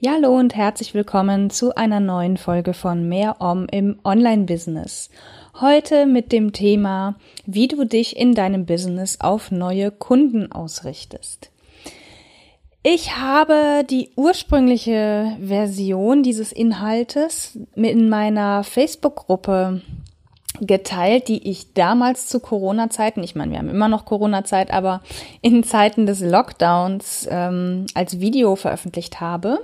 Ja, hallo und herzlich willkommen zu einer neuen Folge von Mehr Om im Online-Business. Heute mit dem Thema, wie du dich in deinem Business auf neue Kunden ausrichtest. Ich habe die ursprüngliche Version dieses Inhaltes in meiner Facebook-Gruppe geteilt, die ich damals zu Corona-Zeiten, ich meine, wir haben immer noch Corona-Zeit, aber in Zeiten des Lockdowns ähm, als Video veröffentlicht habe.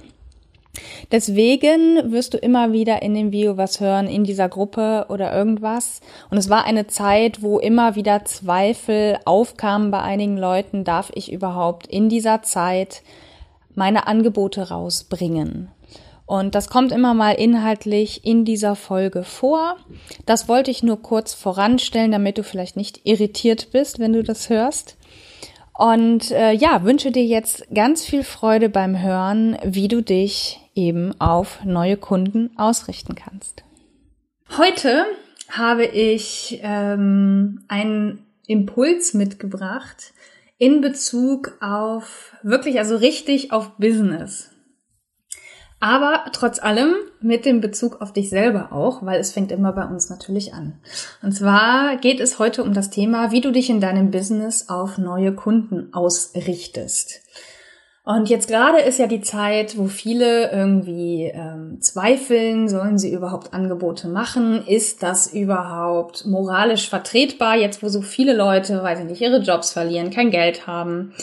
Deswegen wirst du immer wieder in dem Video was hören, in dieser Gruppe oder irgendwas. Und es war eine Zeit, wo immer wieder Zweifel aufkamen bei einigen Leuten, darf ich überhaupt in dieser Zeit meine Angebote rausbringen? Und das kommt immer mal inhaltlich in dieser Folge vor. Das wollte ich nur kurz voranstellen, damit du vielleicht nicht irritiert bist, wenn du das hörst. Und äh, ja, wünsche dir jetzt ganz viel Freude beim Hören, wie du dich eben auf neue Kunden ausrichten kannst. Heute habe ich ähm, einen Impuls mitgebracht in Bezug auf wirklich, also richtig auf Business. Aber trotz allem mit dem Bezug auf dich selber auch, weil es fängt immer bei uns natürlich an. Und zwar geht es heute um das Thema, wie du dich in deinem Business auf neue Kunden ausrichtest. Und jetzt gerade ist ja die Zeit, wo viele irgendwie ähm, zweifeln, sollen sie überhaupt Angebote machen? Ist das überhaupt moralisch vertretbar, jetzt wo so viele Leute, weiß ich nicht, ihre Jobs verlieren, kein Geld haben?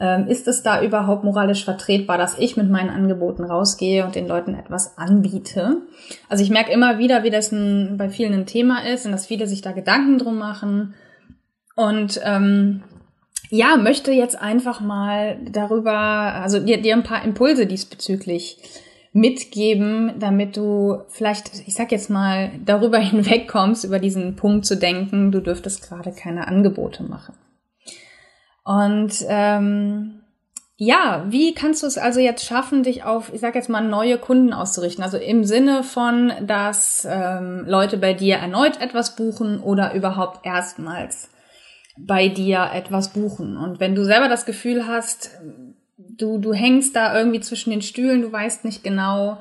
Ähm, ist es da überhaupt moralisch vertretbar, dass ich mit meinen Angeboten rausgehe und den Leuten etwas anbiete? Also ich merke immer wieder, wie das ein, bei vielen ein Thema ist und dass viele sich da Gedanken drum machen. Und ähm, ja, möchte jetzt einfach mal darüber, also dir, dir ein paar Impulse diesbezüglich mitgeben, damit du vielleicht, ich sag jetzt mal, darüber hinwegkommst, über diesen Punkt zu denken, du dürftest gerade keine Angebote machen. Und ähm, ja, wie kannst du es also jetzt schaffen, dich auf, ich sage jetzt mal, neue Kunden auszurichten? Also im Sinne von, dass ähm, Leute bei dir erneut etwas buchen oder überhaupt erstmals bei dir etwas buchen. Und wenn du selber das Gefühl hast, du, du hängst da irgendwie zwischen den Stühlen, du weißt nicht genau,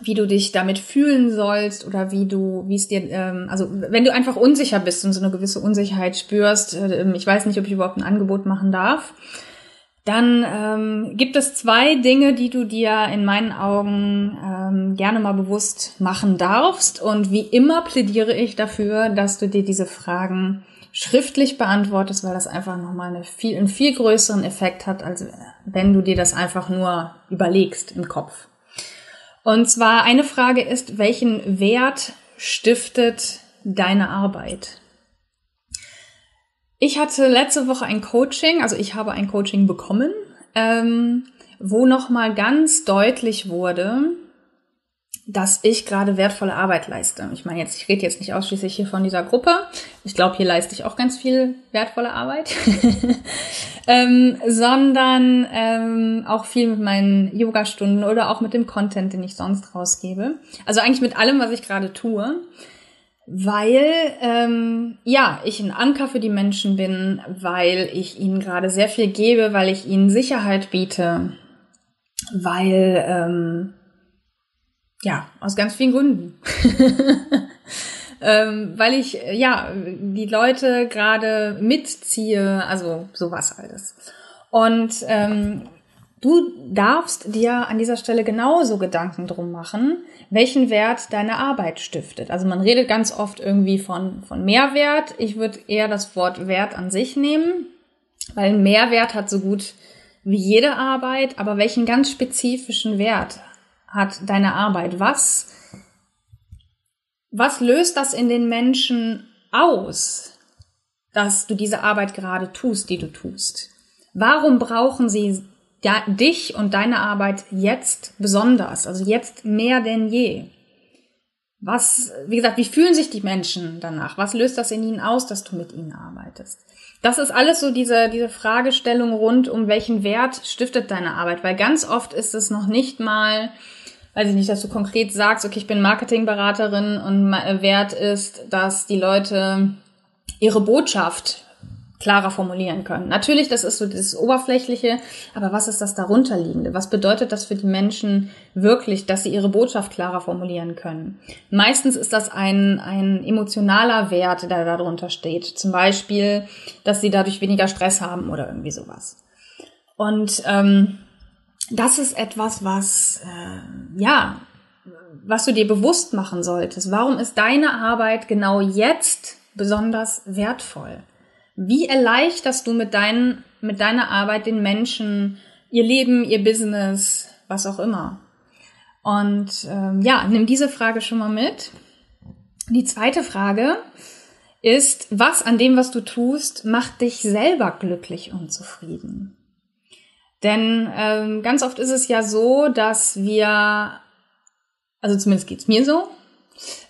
wie du dich damit fühlen sollst oder wie du, wie es dir, ähm, also wenn du einfach unsicher bist und so eine gewisse Unsicherheit spürst, äh, ich weiß nicht, ob ich überhaupt ein Angebot machen darf, dann ähm, gibt es zwei Dinge, die du dir in meinen Augen ähm, gerne mal bewusst machen darfst. Und wie immer plädiere ich dafür, dass du dir diese Fragen schriftlich beantwortest, weil das einfach nochmal eine viel, einen viel größeren Effekt hat, als wenn du dir das einfach nur überlegst im Kopf. Und zwar eine Frage ist, welchen Wert stiftet deine Arbeit? Ich hatte letzte Woche ein Coaching, also ich habe ein Coaching bekommen, ähm, wo nochmal ganz deutlich wurde, dass ich gerade wertvolle Arbeit leiste. Ich meine jetzt, ich rede jetzt nicht ausschließlich hier von dieser Gruppe. Ich glaube, hier leiste ich auch ganz viel wertvolle Arbeit, ähm, sondern ähm, auch viel mit meinen Yoga-Stunden oder auch mit dem Content, den ich sonst rausgebe. Also eigentlich mit allem, was ich gerade tue, weil ähm, ja ich ein Anker für die Menschen bin, weil ich ihnen gerade sehr viel gebe, weil ich ihnen Sicherheit biete, weil ähm, ja, aus ganz vielen Gründen. ähm, weil ich, ja, die Leute gerade mitziehe, also sowas alles. Und ähm, du darfst dir an dieser Stelle genauso Gedanken drum machen, welchen Wert deine Arbeit stiftet. Also man redet ganz oft irgendwie von, von Mehrwert. Ich würde eher das Wort Wert an sich nehmen, weil Mehrwert hat so gut wie jede Arbeit, aber welchen ganz spezifischen Wert hat deine Arbeit? Was, was löst das in den Menschen aus, dass du diese Arbeit gerade tust, die du tust? Warum brauchen sie ja, dich und deine Arbeit jetzt besonders, also jetzt mehr denn je? Was, wie gesagt, wie fühlen sich die Menschen danach? Was löst das in ihnen aus, dass du mit ihnen arbeitest? Das ist alles so diese, diese Fragestellung rund um welchen Wert stiftet deine Arbeit, weil ganz oft ist es noch nicht mal, weiß ich nicht, dass du konkret sagst, okay, ich bin Marketingberaterin und Wert ist, dass die Leute ihre Botschaft klarer formulieren können. Natürlich, das ist so das Oberflächliche, aber was ist das darunterliegende? Was bedeutet das für die Menschen wirklich, dass sie ihre Botschaft klarer formulieren können? Meistens ist das ein, ein emotionaler Wert, der darunter steht. Zum Beispiel, dass sie dadurch weniger Stress haben oder irgendwie sowas. Und ähm, das ist etwas, was, äh, ja, was du dir bewusst machen solltest. Warum ist deine Arbeit genau jetzt besonders wertvoll? Wie erleichterst du mit, dein, mit deiner Arbeit den Menschen ihr Leben, ihr Business, was auch immer? Und ähm, ja, nimm diese Frage schon mal mit. Die zweite Frage ist, was an dem, was du tust, macht dich selber glücklich und zufrieden? Denn ähm, ganz oft ist es ja so, dass wir, also zumindest geht's mir so,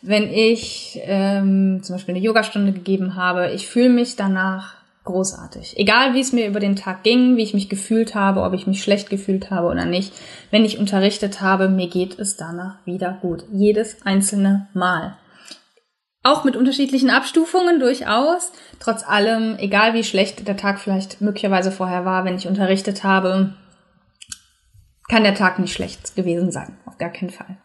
wenn ich ähm, zum Beispiel eine Yogastunde gegeben habe, ich fühle mich danach großartig. Egal wie es mir über den Tag ging, wie ich mich gefühlt habe, ob ich mich schlecht gefühlt habe oder nicht. Wenn ich unterrichtet habe, mir geht es danach wieder gut. Jedes einzelne Mal. Auch mit unterschiedlichen Abstufungen durchaus. Trotz allem, egal wie schlecht der Tag vielleicht möglicherweise vorher war, wenn ich unterrichtet habe, kann der Tag nicht schlecht gewesen sein. Auf gar keinen Fall.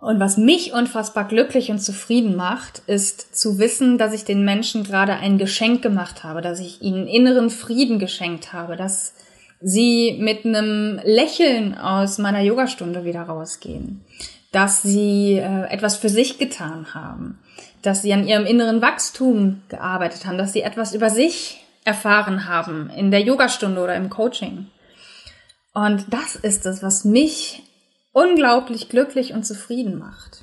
Und was mich unfassbar glücklich und zufrieden macht, ist zu wissen, dass ich den Menschen gerade ein Geschenk gemacht habe, dass ich ihnen inneren Frieden geschenkt habe, dass sie mit einem Lächeln aus meiner Yogastunde wieder rausgehen, dass sie äh, etwas für sich getan haben, dass sie an ihrem inneren Wachstum gearbeitet haben, dass sie etwas über sich erfahren haben in der Yogastunde oder im Coaching. Und das ist es, was mich unglaublich glücklich und zufrieden macht.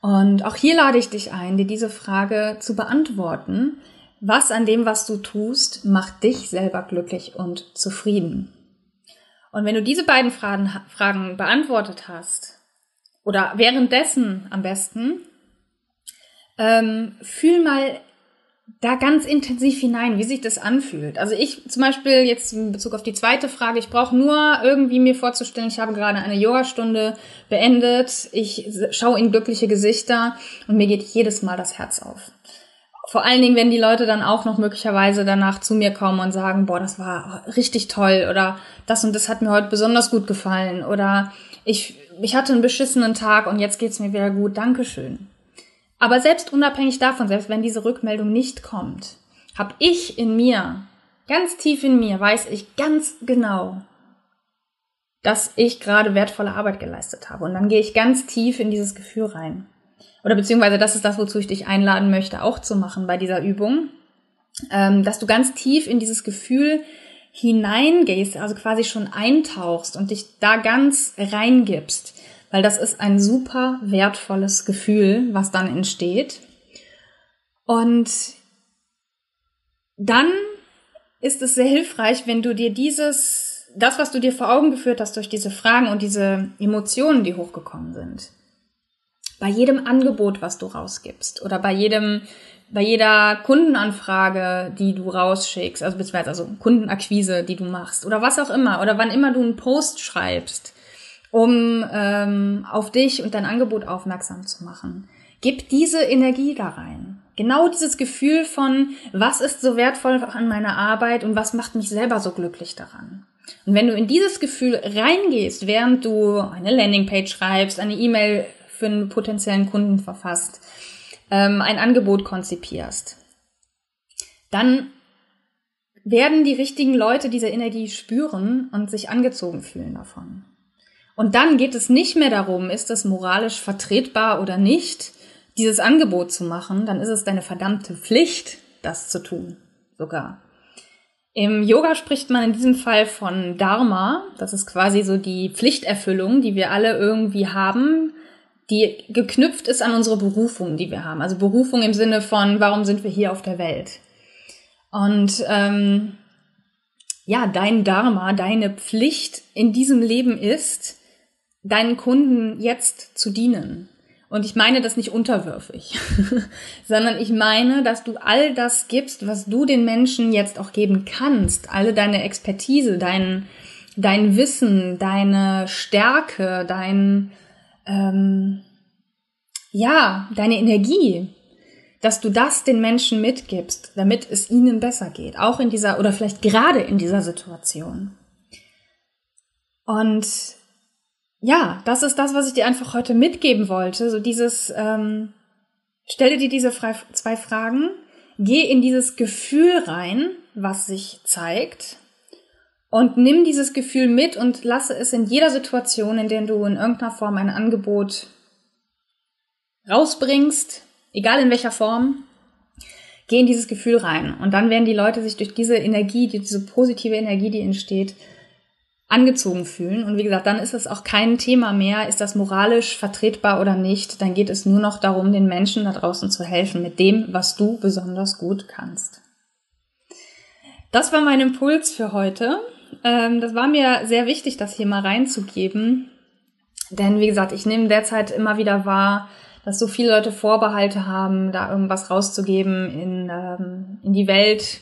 Und auch hier lade ich dich ein, dir diese Frage zu beantworten. Was an dem, was du tust, macht dich selber glücklich und zufrieden? Und wenn du diese beiden Fragen, Fragen beantwortet hast, oder währenddessen am besten, ähm, fühl mal da ganz intensiv hinein, wie sich das anfühlt. Also ich zum Beispiel jetzt in Bezug auf die zweite Frage, ich brauche nur irgendwie mir vorzustellen, ich habe gerade eine Yogastunde beendet, ich schaue in glückliche Gesichter und mir geht jedes Mal das Herz auf. Vor allen Dingen, wenn die Leute dann auch noch möglicherweise danach zu mir kommen und sagen, boah, das war richtig toll oder das und das hat mir heute besonders gut gefallen oder ich, ich hatte einen beschissenen Tag und jetzt geht's mir wieder gut, Dankeschön. Aber selbst unabhängig davon, selbst wenn diese Rückmeldung nicht kommt, habe ich in mir, ganz tief in mir, weiß ich ganz genau, dass ich gerade wertvolle Arbeit geleistet habe. Und dann gehe ich ganz tief in dieses Gefühl rein. Oder beziehungsweise das ist das, wozu ich dich einladen möchte, auch zu machen bei dieser Übung, ähm, dass du ganz tief in dieses Gefühl hineingehst, also quasi schon eintauchst und dich da ganz reingibst weil das ist ein super wertvolles Gefühl, was dann entsteht. Und dann ist es sehr hilfreich, wenn du dir dieses, das, was du dir vor Augen geführt hast durch diese Fragen und diese Emotionen, die hochgekommen sind, bei jedem Angebot, was du rausgibst oder bei jedem, bei jeder Kundenanfrage, die du rausschickst, also beziehungsweise also Kundenakquise, die du machst oder was auch immer oder wann immer du einen Post schreibst, um ähm, auf dich und dein Angebot aufmerksam zu machen. Gib diese Energie da rein. Genau dieses Gefühl von, was ist so wertvoll an meiner Arbeit und was macht mich selber so glücklich daran. Und wenn du in dieses Gefühl reingehst, während du eine Landingpage schreibst, eine E-Mail für einen potenziellen Kunden verfasst, ähm, ein Angebot konzipierst, dann werden die richtigen Leute diese Energie spüren und sich angezogen fühlen davon. Und dann geht es nicht mehr darum, ist das moralisch vertretbar oder nicht, dieses Angebot zu machen, dann ist es deine verdammte Pflicht, das zu tun, sogar. Im Yoga spricht man in diesem Fall von Dharma, das ist quasi so die Pflichterfüllung, die wir alle irgendwie haben, die geknüpft ist an unsere Berufung, die wir haben. Also Berufung im Sinne von, warum sind wir hier auf der Welt? Und ähm, ja, dein Dharma, deine Pflicht in diesem Leben ist, deinen Kunden jetzt zu dienen. Und ich meine das nicht unterwürfig, sondern ich meine, dass du all das gibst, was du den Menschen jetzt auch geben kannst. Alle deine Expertise, dein, dein Wissen, deine Stärke, dein, ähm, ja, deine Energie, dass du das den Menschen mitgibst, damit es ihnen besser geht, auch in dieser oder vielleicht gerade in dieser Situation. Und ja, das ist das, was ich dir einfach heute mitgeben wollte. So dieses, ähm, stelle dir diese zwei Fragen, geh in dieses Gefühl rein, was sich zeigt, und nimm dieses Gefühl mit und lasse es in jeder Situation, in der du in irgendeiner Form ein Angebot rausbringst, egal in welcher Form, geh in dieses Gefühl rein. Und dann werden die Leute sich durch diese Energie, diese positive Energie, die entsteht, angezogen fühlen. Und wie gesagt, dann ist es auch kein Thema mehr, ist das moralisch vertretbar oder nicht. Dann geht es nur noch darum, den Menschen da draußen zu helfen mit dem, was du besonders gut kannst. Das war mein Impuls für heute. Ähm, das war mir sehr wichtig, das hier mal reinzugeben. Denn wie gesagt, ich nehme derzeit immer wieder wahr, dass so viele Leute Vorbehalte haben, da irgendwas rauszugeben in, ähm, in die Welt,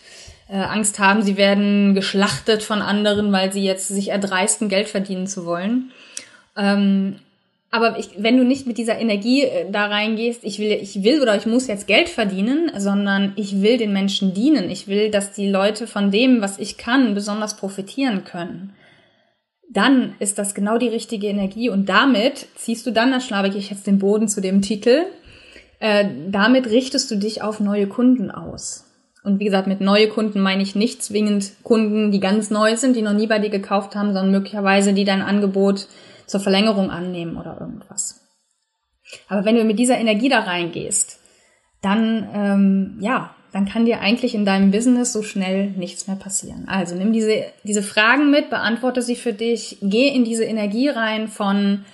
äh, Angst haben, sie werden geschlachtet von anderen, weil sie jetzt sich erdreisten, Geld verdienen zu wollen. Ähm, aber ich, wenn du nicht mit dieser Energie äh, da reingehst, ich will, ich will oder ich muss jetzt Geld verdienen, sondern ich will den Menschen dienen. Ich will, dass die Leute von dem, was ich kann, besonders profitieren können. Dann ist das genau die richtige Energie und damit ziehst du dann, da schlage ich jetzt den Boden zu dem Titel, äh, damit richtest du dich auf neue Kunden aus. Und wie gesagt, mit neue Kunden meine ich nicht zwingend Kunden, die ganz neu sind, die noch nie bei dir gekauft haben, sondern möglicherweise die dein Angebot zur Verlängerung annehmen oder irgendwas. Aber wenn du mit dieser Energie da reingehst, dann ähm, ja, dann kann dir eigentlich in deinem Business so schnell nichts mehr passieren. Also nimm diese, diese Fragen mit, beantworte sie für dich, geh in diese Energie rein von,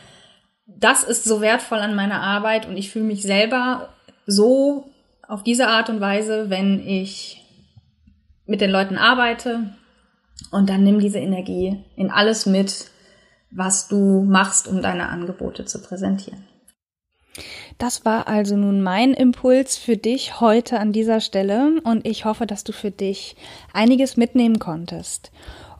das ist so wertvoll an meiner Arbeit und ich fühle mich selber so auf diese Art und Weise, wenn ich mit den Leuten arbeite und dann nimm diese Energie in alles mit, was du machst, um deine Angebote zu präsentieren. Das war also nun mein Impuls für dich heute an dieser Stelle und ich hoffe, dass du für dich einiges mitnehmen konntest.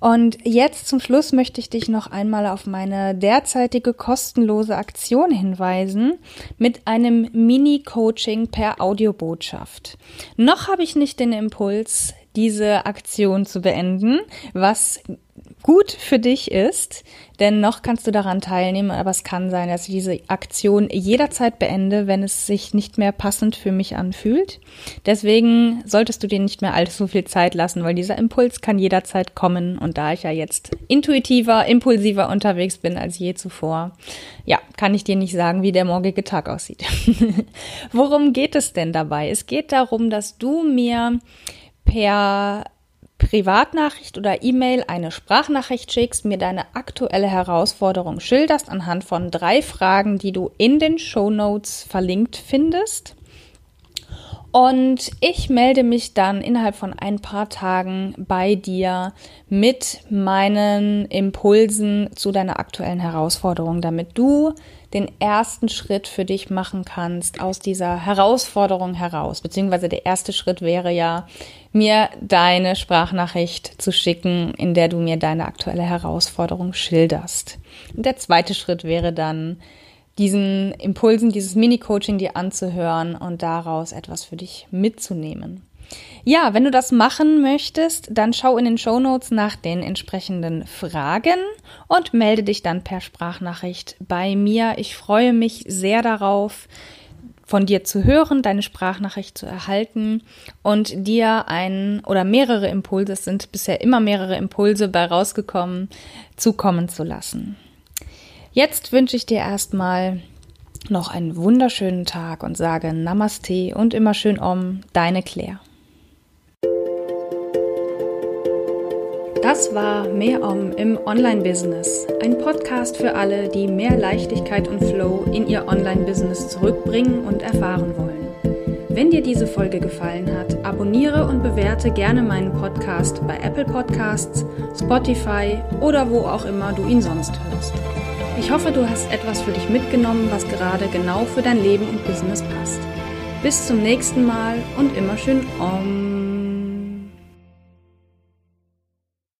Und jetzt zum Schluss möchte ich dich noch einmal auf meine derzeitige kostenlose Aktion hinweisen mit einem Mini-Coaching per Audiobotschaft. Noch habe ich nicht den Impuls, diese Aktion zu beenden, was gut für dich ist, denn noch kannst du daran teilnehmen, aber es kann sein, dass ich diese Aktion jederzeit beende, wenn es sich nicht mehr passend für mich anfühlt. Deswegen solltest du dir nicht mehr allzu viel Zeit lassen, weil dieser Impuls kann jederzeit kommen und da ich ja jetzt intuitiver, impulsiver unterwegs bin als je zuvor, ja, kann ich dir nicht sagen, wie der morgige Tag aussieht. Worum geht es denn dabei? Es geht darum, dass du mir per Privatnachricht oder E-Mail eine Sprachnachricht schickst, mir deine aktuelle Herausforderung schilderst anhand von drei Fragen, die du in den Show Notes verlinkt findest. Und ich melde mich dann innerhalb von ein paar Tagen bei dir mit meinen Impulsen zu deiner aktuellen Herausforderung, damit du den ersten Schritt für dich machen kannst aus dieser Herausforderung heraus. Beziehungsweise der erste Schritt wäre ja, mir deine Sprachnachricht zu schicken, in der du mir deine aktuelle Herausforderung schilderst. Und der zweite Schritt wäre dann, diesen Impulsen, dieses Mini-Coaching dir anzuhören und daraus etwas für dich mitzunehmen. Ja, wenn du das machen möchtest, dann schau in den Show Notes nach den entsprechenden Fragen und melde dich dann per Sprachnachricht bei mir. Ich freue mich sehr darauf, von dir zu hören, deine Sprachnachricht zu erhalten und dir ein oder mehrere Impulse, es sind bisher immer mehrere Impulse bei rausgekommen, zukommen zu lassen. Jetzt wünsche ich dir erstmal noch einen wunderschönen Tag und sage Namaste und immer schön Om, deine Claire. Das war Mehr Om im Online-Business. Ein Podcast für alle, die mehr Leichtigkeit und Flow in ihr Online-Business zurückbringen und erfahren wollen. Wenn dir diese Folge gefallen hat, abonniere und bewerte gerne meinen Podcast bei Apple Podcasts, Spotify oder wo auch immer du ihn sonst hörst. Ich hoffe, du hast etwas für dich mitgenommen, was gerade genau für dein Leben und Business passt. Bis zum nächsten Mal und immer schön Om.